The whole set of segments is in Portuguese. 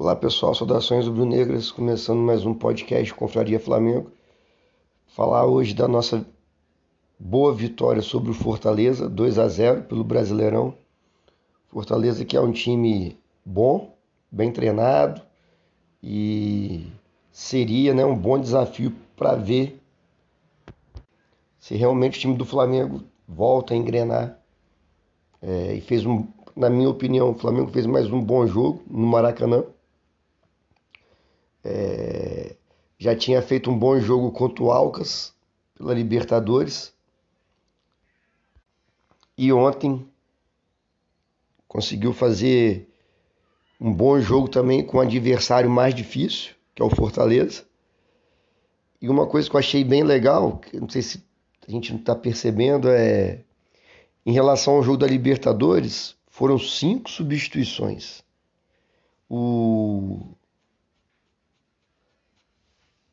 Olá pessoal, saudações rubro-negras, começando mais um podcast Confraria Flamengo. Falar hoje da nossa boa vitória sobre o Fortaleza, 2 a 0 pelo Brasileirão. Fortaleza que é um time bom, bem treinado e seria né, um bom desafio para ver se realmente o time do Flamengo volta a engrenar. É, e fez um, na minha opinião, o Flamengo fez mais um bom jogo no Maracanã. É, já tinha feito um bom jogo contra o Alcas pela Libertadores. E ontem conseguiu fazer um bom jogo também com um adversário mais difícil, que é o Fortaleza. E uma coisa que eu achei bem legal, que não sei se a gente não está percebendo, é em relação ao jogo da Libertadores, foram cinco substituições. O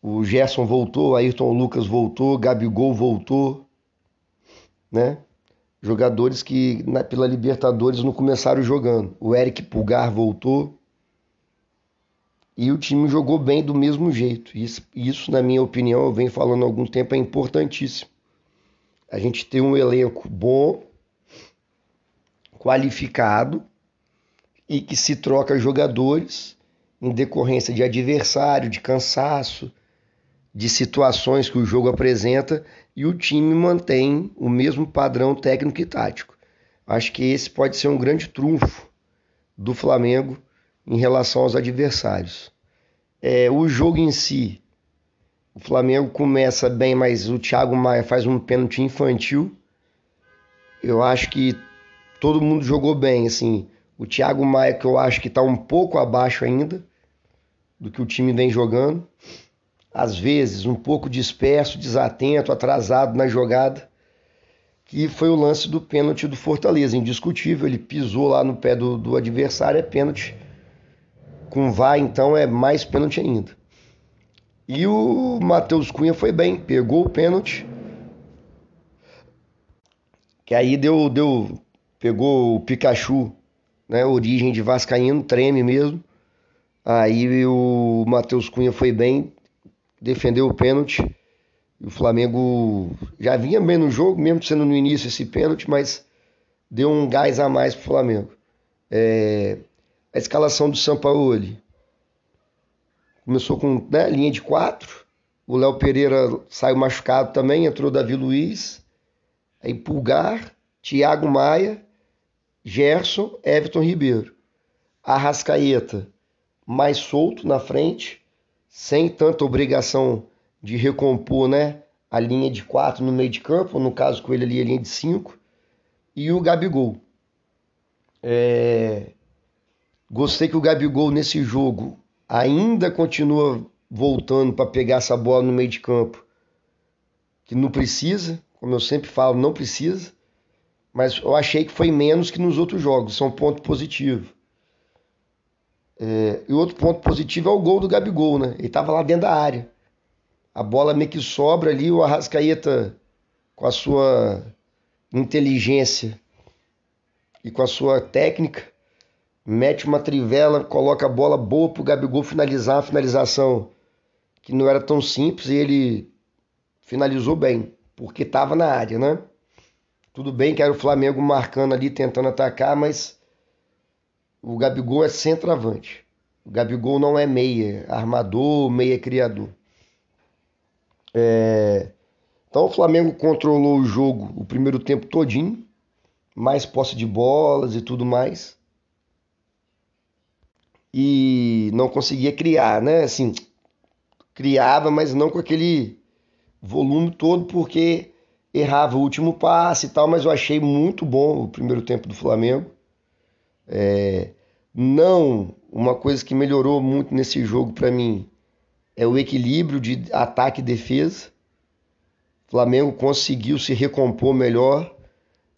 o Gerson voltou, Ayrton Lucas voltou, Gabigol voltou, né? Jogadores que na, pela Libertadores não começaram jogando. O Eric Pulgar voltou. E o time jogou bem do mesmo jeito. Isso, isso, na minha opinião, eu venho falando há algum tempo, é importantíssimo. A gente ter um elenco bom, qualificado e que se troca jogadores em decorrência de adversário, de cansaço, de situações que o jogo apresenta e o time mantém o mesmo padrão técnico e tático. Acho que esse pode ser um grande trunfo do Flamengo em relação aos adversários. É, o jogo em si, o Flamengo começa bem, mas o Thiago Maia faz um pênalti infantil. Eu acho que todo mundo jogou bem, assim. O Thiago Maia, que eu acho que está um pouco abaixo ainda do que o time vem jogando às vezes um pouco disperso, desatento, atrasado na jogada, que foi o lance do pênalti do Fortaleza, indiscutível, ele pisou lá no pé do, do adversário, é pênalti. Com VAR, então, é mais pênalti ainda. E o Matheus Cunha foi bem, pegou o pênalti, que aí deu, deu pegou o Pikachu, né, origem de vascaíno, treme mesmo. Aí o Matheus Cunha foi bem, defendeu o pênalti. O Flamengo já vinha bem no jogo, mesmo sendo no início esse pênalti, mas deu um gás a mais para o Flamengo. É, a escalação do Sampaoli começou com né, linha de quatro. O Léo Pereira saiu machucado também, entrou Davi Luiz. Aí Pulgar, Thiago Maia, Gerson, Everton Ribeiro. Arrascaeta mais solto na frente sem tanta obrigação de recompor né, a linha de quatro no meio de campo, no caso com ele ali a linha de cinco, e o Gabigol. É... Gostei que o Gabigol nesse jogo ainda continua voltando para pegar essa bola no meio de campo, que não precisa, como eu sempre falo, não precisa, mas eu achei que foi menos que nos outros jogos, isso é um ponto positivo. É, e outro ponto positivo é o gol do Gabigol, né? Ele estava lá dentro da área. A bola meio que sobra ali, o Arrascaeta, com a sua inteligência e com a sua técnica, mete uma trivela, coloca a bola boa pro Gabigol finalizar a finalização que não era tão simples e ele finalizou bem, porque estava na área, né? Tudo bem que era o Flamengo marcando ali, tentando atacar, mas o Gabigol é centroavante. O Gabigol não é meia, armador, meia criador. É... Então o Flamengo controlou o jogo o primeiro tempo todinho, mais posse de bolas e tudo mais. E não conseguia criar, né? Assim, criava, mas não com aquele volume todo, porque errava o último passe e tal, mas eu achei muito bom o primeiro tempo do Flamengo. É, não, uma coisa que melhorou muito nesse jogo para mim é o equilíbrio de ataque e defesa. O Flamengo conseguiu se recompor melhor,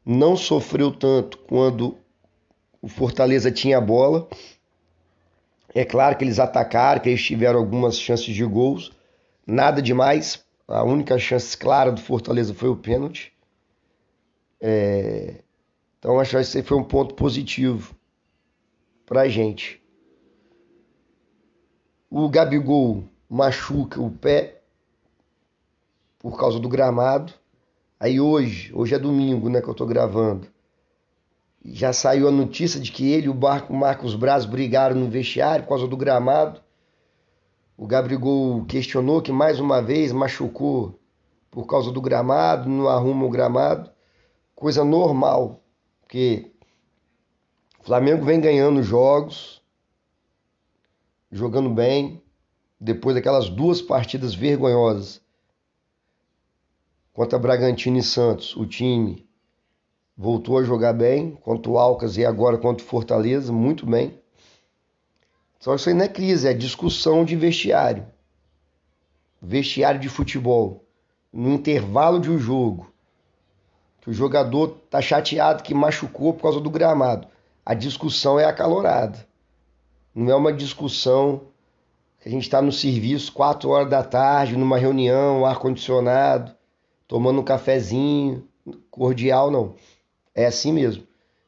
não sofreu tanto quando o Fortaleza tinha a bola. É claro que eles atacaram, que eles tiveram algumas chances de gols, nada demais. A única chance clara do Fortaleza foi o pênalti. É... Então acho que esse foi um ponto positivo para a gente. O Gabigol machuca o pé por causa do gramado. Aí hoje, hoje é domingo, né, que eu tô gravando. Já saiu a notícia de que ele e o Marcos Braz brigaram no vestiário por causa do gramado. O Gabigol questionou que mais uma vez machucou por causa do gramado, não arruma o gramado. Coisa normal, porque Flamengo vem ganhando jogos, jogando bem, depois daquelas duas partidas vergonhosas contra Bragantino e Santos, o time voltou a jogar bem, contra o Alcas e agora contra o Fortaleza, muito bem. Só isso aí não é crise, é discussão de vestiário. Vestiário de futebol. No intervalo de um jogo. Que o jogador tá chateado que machucou por causa do gramado. A discussão é acalorada. Não é uma discussão que a gente está no serviço quatro horas da tarde, numa reunião, ar-condicionado, tomando um cafezinho, cordial, não. É assim mesmo.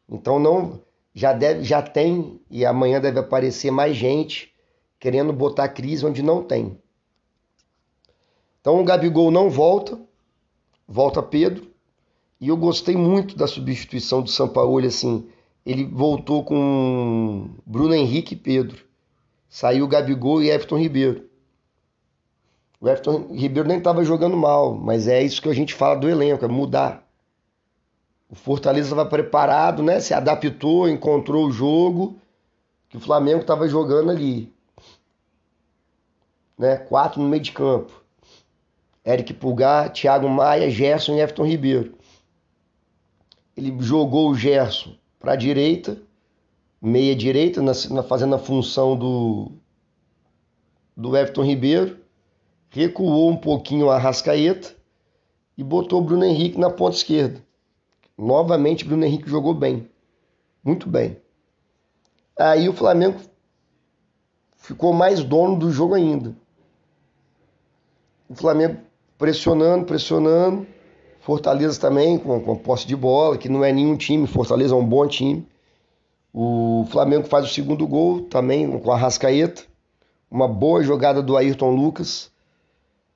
Então não já deve, já tem e amanhã deve aparecer mais gente querendo botar crise onde não tem. Então o Gabigol não volta, volta Pedro. E eu gostei muito da substituição do Sampaoli assim. Ele voltou com Bruno Henrique e Pedro. Saiu Gabigol e Everton Ribeiro. O Everton Ribeiro nem estava jogando mal, mas é isso que a gente fala do elenco, é mudar. O Fortaleza estava preparado, né? Se adaptou, encontrou o jogo que o Flamengo estava jogando ali. Né? Quatro no meio de campo. Eric Pulgar, Thiago Maia, Gerson e Everton Ribeiro. Ele jogou o Gerson para a direita, meia direita, na, na, fazendo a função do, do Everton Ribeiro. Recuou um pouquinho a Rascaeta e botou o Bruno Henrique na ponta esquerda. Novamente, Bruno Henrique jogou bem. Muito bem. Aí o Flamengo ficou mais dono do jogo ainda. O Flamengo pressionando, pressionando. Fortaleza também, com, com posse de bola, que não é nenhum time. Fortaleza é um bom time. O Flamengo faz o segundo gol também com a Rascaeta. Uma boa jogada do Ayrton Lucas.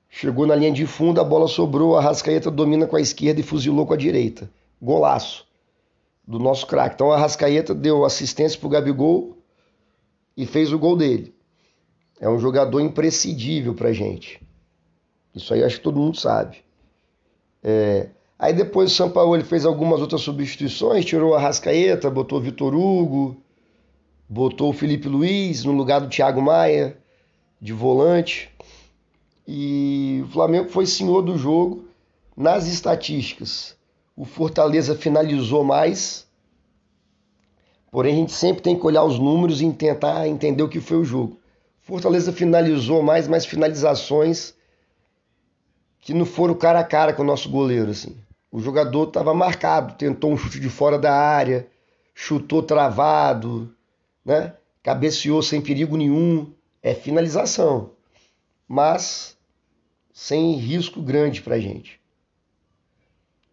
Chegou na linha de fundo, a bola sobrou, a Rascaeta domina com a esquerda e fuzilou com a direita golaço do nosso craque. Então a Rascaeta deu assistência para o Gabigol e fez o gol dele. É um jogador imprescindível para gente. Isso aí acho que todo mundo sabe. É... Aí depois o ele fez algumas outras substituições, tirou a Rascaeta, botou o Vitor Hugo, botou o Felipe Luiz no lugar do Thiago Maia de volante. E o Flamengo foi senhor do jogo nas estatísticas o Fortaleza finalizou mais. Porém, a gente sempre tem que olhar os números e tentar entender o que foi o jogo. Fortaleza finalizou mais, mas finalizações que não foram cara a cara com o nosso goleiro. Assim. O jogador estava marcado, tentou um chute de fora da área, chutou travado, né? cabeceou sem perigo nenhum. É finalização, mas sem risco grande para gente.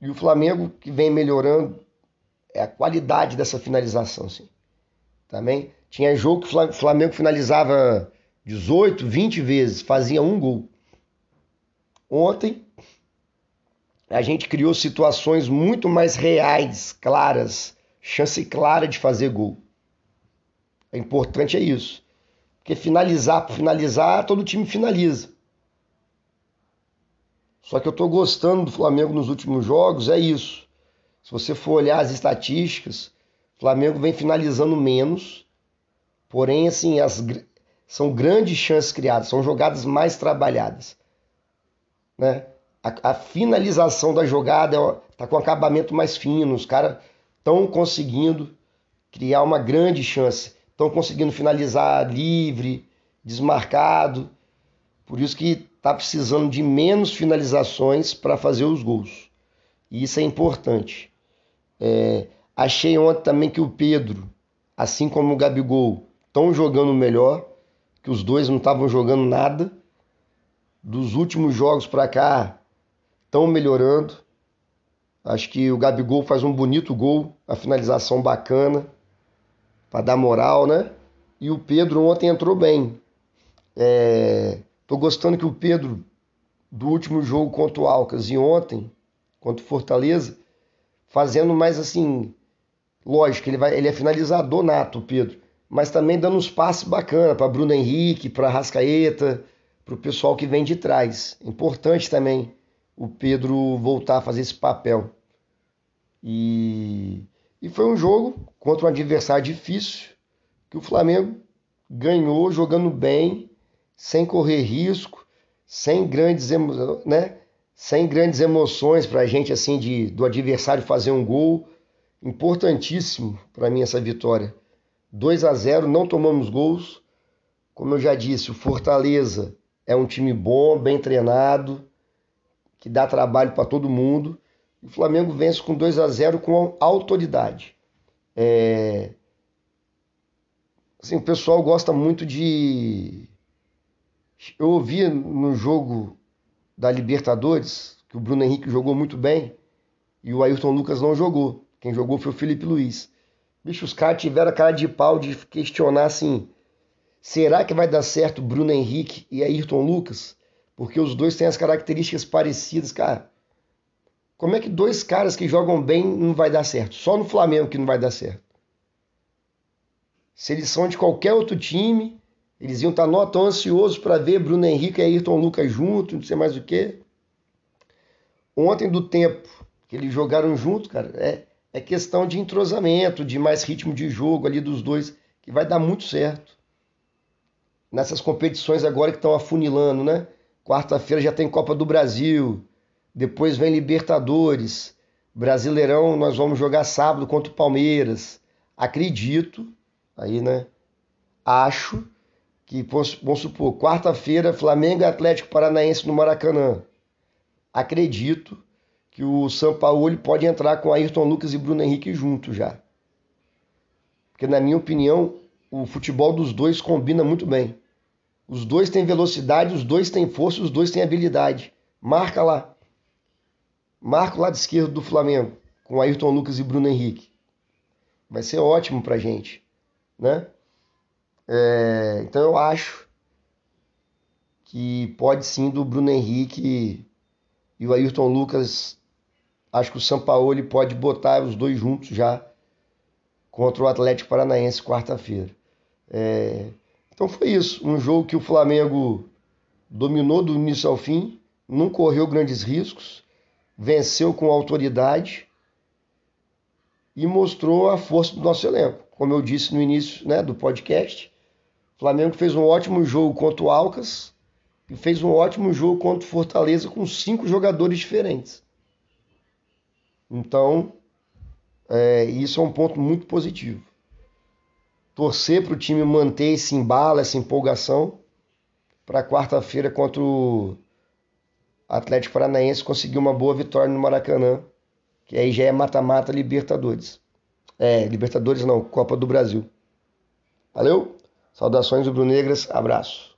E o Flamengo que vem melhorando é a qualidade dessa finalização, sim. Também tinha jogo que o Flamengo finalizava 18, 20 vezes, fazia um gol. Ontem a gente criou situações muito mais reais, claras, chance clara de fazer gol. O importante é isso. Porque finalizar por finalizar, todo time finaliza. Só que eu estou gostando do Flamengo nos últimos jogos, é isso. Se você for olhar as estatísticas, o Flamengo vem finalizando menos, porém, assim, as, são grandes chances criadas, são jogadas mais trabalhadas. Né? A, a finalização da jogada está com acabamento mais fino, os caras estão conseguindo criar uma grande chance, estão conseguindo finalizar livre, desmarcado. Por isso que está precisando de menos finalizações para fazer os gols. E isso é importante. É, achei ontem também que o Pedro, assim como o Gabigol, estão jogando melhor, que os dois não estavam jogando nada. Dos últimos jogos para cá, estão melhorando. Acho que o Gabigol faz um bonito gol, a finalização bacana, para dar moral, né? E o Pedro ontem entrou bem É, tô gostando que o Pedro, do último jogo contra o Alcas e ontem, contra o Fortaleza, fazendo mais assim. Lógico, ele, vai, ele é finalizador nato, o Pedro, mas também dando uns passes bacana para Bruno Henrique, para Rascaeta, para o pessoal que vem de trás. Importante também o Pedro voltar a fazer esse papel. E, e foi um jogo contra um adversário difícil que o Flamengo ganhou jogando bem, sem correr risco, sem grandes, né? sem grandes emoções para a gente assim de do adversário fazer um gol. Importantíssimo para mim essa vitória. 2 a 0, não tomamos gols. Como eu já disse, o Fortaleza é um time bom, bem treinado, que dá trabalho para todo mundo. O Flamengo vence com 2 a 0 com autoridade. É... Assim, o pessoal gosta muito de. Eu ouvi no jogo da Libertadores que o Bruno Henrique jogou muito bem e o Ayrton Lucas não jogou. Quem jogou foi o Felipe Luiz. Bicho, os caras tiveram a cara de pau de questionar assim: será que vai dar certo Bruno Henrique e Ayrton Lucas? Porque os dois têm as características parecidas, cara. Como é que dois caras que jogam bem não vai dar certo? Só no Flamengo que não vai dar certo. Se eles são de qualquer outro time, eles iam estar tá tão ansiosos para ver Bruno Henrique e Ayrton Lucas juntos, não sei mais o que. Ontem do tempo que eles jogaram junto, cara, é, é questão de entrosamento, de mais ritmo de jogo ali dos dois, que vai dar muito certo. Nessas competições agora que estão afunilando, né? Quarta-feira já tem Copa do Brasil, depois vem Libertadores, Brasileirão, nós vamos jogar sábado contra o Palmeiras. Acredito, aí, né? Acho que, vamos supor, quarta-feira, Flamengo e Atlético Paranaense no Maracanã. Acredito que o São Paulo pode entrar com Ayrton Lucas e Bruno Henrique juntos já. Porque, na minha opinião, o futebol dos dois combina muito bem. Os dois têm velocidade, os dois têm força, os dois têm habilidade. Marca lá. Marca o lado esquerdo do Flamengo, com Ayrton Lucas e Bruno Henrique. Vai ser ótimo pra gente, né? É, então eu acho que pode sim do Bruno Henrique e o Ayrton Lucas acho que o Sampaoli pode botar os dois juntos já contra o Atlético Paranaense quarta-feira. É... Então foi isso, um jogo que o Flamengo dominou do início ao fim, não correu grandes riscos, venceu com autoridade e mostrou a força do nosso elenco. Como eu disse no início né, do podcast, o Flamengo fez um ótimo jogo contra o Alcas e fez um ótimo jogo contra o Fortaleza com cinco jogadores diferentes. Então, é, isso é um ponto muito positivo. Torcer para o time manter esse embalo, essa empolgação, para quarta-feira contra o Atlético Paranaense conseguir uma boa vitória no Maracanã, que aí já é mata-mata Libertadores. É, Libertadores não, Copa do Brasil. Valeu? Saudações rubro-negras, abraço.